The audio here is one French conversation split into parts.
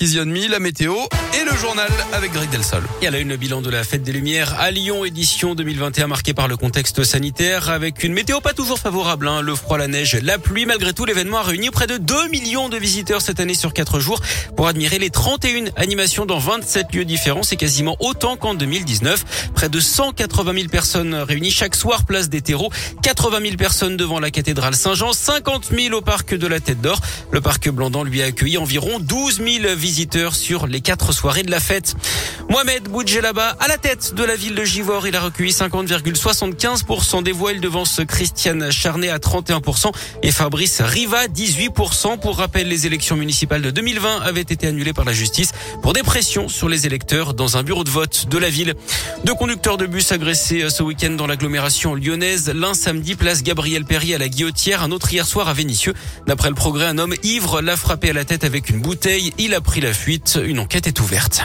Me, la météo et le journal avec Greg Delsol. Et à la une, bilan de la fête des Lumières à Lyon, édition 2021 marquée par le contexte sanitaire avec une météo pas toujours favorable. Hein. Le froid, la neige, la pluie. Malgré tout, l'événement a réuni près de 2 millions de visiteurs cette année sur 4 jours pour admirer les 31 animations dans 27 lieux différents. C'est quasiment autant qu'en 2019. Près de 180 000 personnes réunies chaque soir place des terreaux. 80 000 personnes devant la cathédrale Saint-Jean. 50 000 au parc de la Tête d'Or. Le parc Blandan lui a accueilli environ 12 000 visiteurs sur les quatre soirées de la fête. Mohamed Boudjelaba à la tête de la ville de Givor. Il a recueilli 50,75% des voix. Il devance Christiane Charnet à 31% et Fabrice Riva 18%. Pour rappel, les élections municipales de 2020 avaient été annulées par la justice pour des pressions sur les électeurs dans un bureau de vote de la ville. Deux conducteurs de bus agressés ce week-end dans l'agglomération lyonnaise. L'un samedi, place Gabriel Perry à la Guillotière. Un autre hier soir à Vénissieux. D'après le progrès, un homme ivre l'a frappé à la tête avec une bouteille. Il a pris la fuite. Une enquête est ouverte.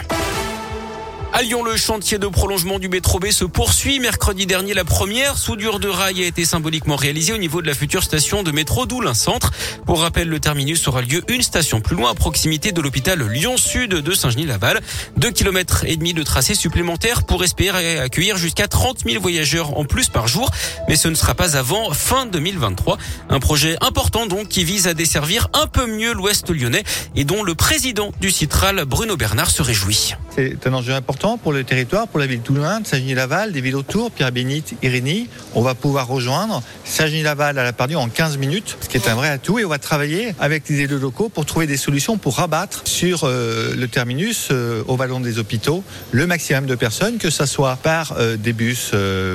À Lyon, le chantier de prolongement du métro B se poursuit. Mercredi dernier, la première soudure de rail a été symboliquement réalisée au niveau de la future station de métro d'Oulin Centre. Pour rappel, le terminus aura lieu une station plus loin à proximité de l'hôpital Lyon-Sud de Saint-Genis-Laval. Deux kilomètres et demi de tracé supplémentaire pour espérer accueillir jusqu'à 30 000 voyageurs en plus par jour. Mais ce ne sera pas avant fin 2023. Un projet important donc qui vise à desservir un peu mieux l'ouest lyonnais et dont le président du Citral, Bruno Bernard, se réjouit. C'est un enjeu important pour le territoire, pour la ville de Toulon, Saint-Genis-Laval, des villes autour, Pierre-Bénite, Irénie. On va pouvoir rejoindre Saint-Genis-Laval à la Pardue en 15 minutes, ce qui est un vrai atout. Et on va travailler avec les élus locaux pour trouver des solutions pour rabattre sur euh, le terminus, euh, au vallon des hôpitaux, le maximum de personnes, que ce soit par euh, des bus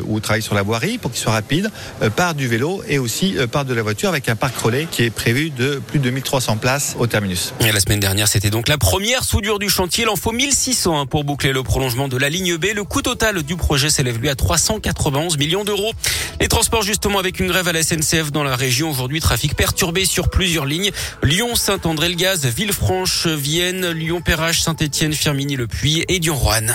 ou travail sur la voirie pour qu'ils soient rapides, par du vélo et aussi par de la voiture avec un parc relais qui est prévu de plus de 1300 places au terminus. Et la semaine dernière, c'était donc la première soudure du chantier. Il en faut 1600 hein, pour boucler le prolongement de la ligne B. Le coût total du projet s'élève lui à 391 millions d'euros. Les transports justement avec une grève à la SNCF dans la région aujourd'hui, trafic perturbé sur plusieurs lignes. Lyon, Saint-André-le-Gaz, Villefranche, Vienne, Lyon-Perrache, Saint-Étienne, Firminy-le-Puy et Dion-Roanne.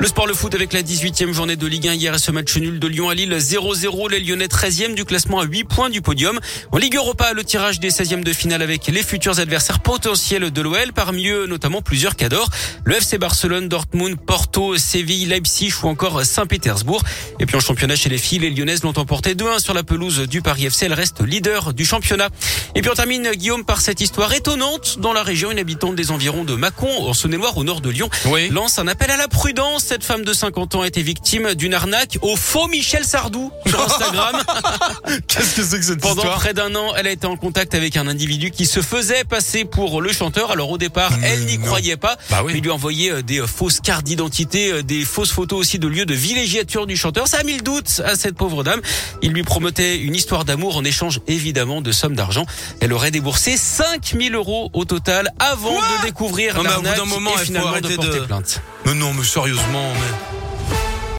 Le sport, le foot avec la 18e journée de Ligue 1 hier et ce match nul de Lyon à Lille 0-0. Les Lyonnais 13e du classement à 8 points du podium. En Ligue Europa, le tirage des 16e de finale avec les futurs adversaires potentiels de l'OL, parmi eux notamment plusieurs cadors. Le FC Barcelone, Dortmund, Porto, Séville, Leipzig ou encore Saint-Pétersbourg. Et puis en championnat chez les filles, les Lyonnaises l'ont emporté 2-1 sur la pelouse du Paris FC. Elle reste leader du championnat. Et puis on termine, Guillaume, par cette histoire étonnante dans la région. Une habitante des environs de Mâcon, en Saône-et-Loire, au nord de Lyon, lance un appel à la prudence cette femme de 50 ans a été victime d'une arnaque au faux Michel Sardou sur Instagram. Qu'est-ce que c'est que cette Pendant histoire près d'un an, elle a été en contact avec un individu qui se faisait passer pour le chanteur. Alors au départ, elle n'y croyait pas. Bah oui. Il lui a envoyé euh, des euh, fausses cartes d'identité, euh, des fausses photos aussi de lieux de villégiature du chanteur. Ça a mis le doute à cette pauvre dame. Il lui promettait une histoire d'amour en échange évidemment de sommes d'argent. Elle aurait déboursé 5000 euros au total avant Quoi de découvrir l'arnaque et finalement de porter de- plainte. Mais non, mais sérieusement, mais...